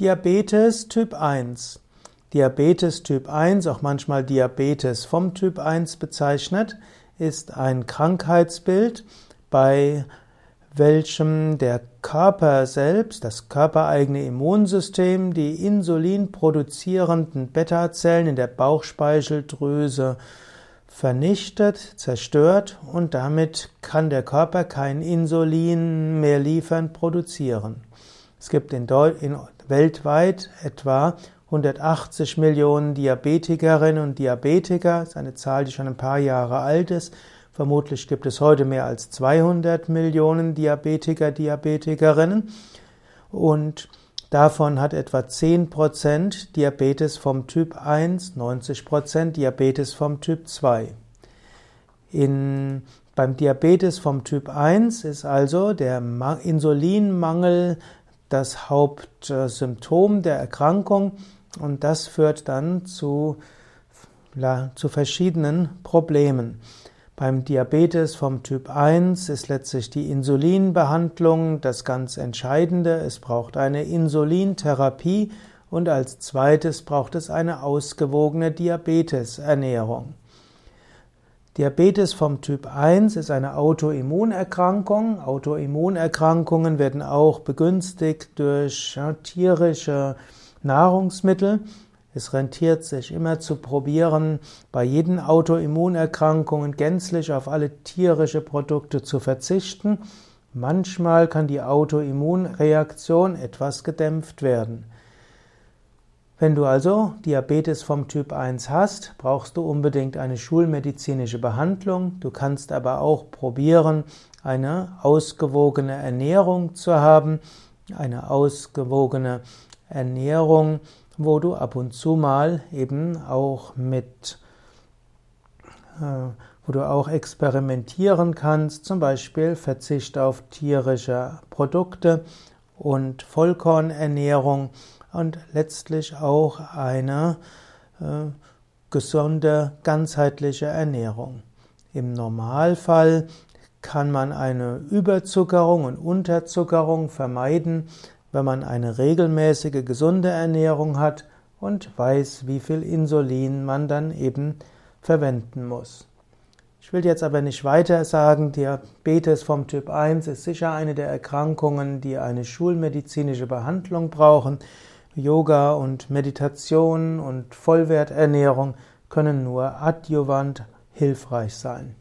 Diabetes Typ 1. Diabetes Typ 1, auch manchmal Diabetes vom Typ 1 bezeichnet, ist ein Krankheitsbild, bei welchem der Körper selbst, das körpereigene Immunsystem, die insulinproduzierenden Beta-Zellen in der Bauchspeicheldrüse vernichtet, zerstört und damit kann der Körper kein Insulin mehr liefern, produzieren. Es gibt in, in weltweit etwa 180 Millionen Diabetikerinnen und Diabetiker. Das ist eine Zahl, die schon ein paar Jahre alt ist. Vermutlich gibt es heute mehr als 200 Millionen Diabetiker, Diabetikerinnen. Und davon hat etwa 10% Diabetes vom Typ 1, 90% Diabetes vom Typ 2. In, beim Diabetes vom Typ 1 ist also der Insulinmangel das Hauptsymptom der Erkrankung und das führt dann zu, zu verschiedenen Problemen. Beim Diabetes vom Typ 1 ist letztlich die Insulinbehandlung das ganz Entscheidende. Es braucht eine Insulintherapie und als zweites braucht es eine ausgewogene Diabetesernährung. Diabetes vom Typ 1 ist eine Autoimmunerkrankung. Autoimmunerkrankungen werden auch begünstigt durch tierische Nahrungsmittel. Es rentiert sich immer zu probieren, bei jeden Autoimmunerkrankungen gänzlich auf alle tierische Produkte zu verzichten. Manchmal kann die Autoimmunreaktion etwas gedämpft werden. Wenn du also Diabetes vom Typ 1 hast, brauchst du unbedingt eine schulmedizinische Behandlung. Du kannst aber auch probieren, eine ausgewogene Ernährung zu haben, eine ausgewogene Ernährung, wo du ab und zu mal eben auch mit, äh, wo du auch experimentieren kannst, zum Beispiel Verzicht auf tierische Produkte und Vollkornernährung und letztlich auch eine äh, gesunde, ganzheitliche Ernährung. Im Normalfall kann man eine Überzuckerung und Unterzuckerung vermeiden, wenn man eine regelmäßige, gesunde Ernährung hat und weiß, wie viel Insulin man dann eben verwenden muss. Ich will jetzt aber nicht weiter sagen, Diabetes vom Typ 1 ist sicher eine der Erkrankungen, die eine schulmedizinische Behandlung brauchen. Yoga und Meditation und Vollwerternährung können nur adjuvant hilfreich sein.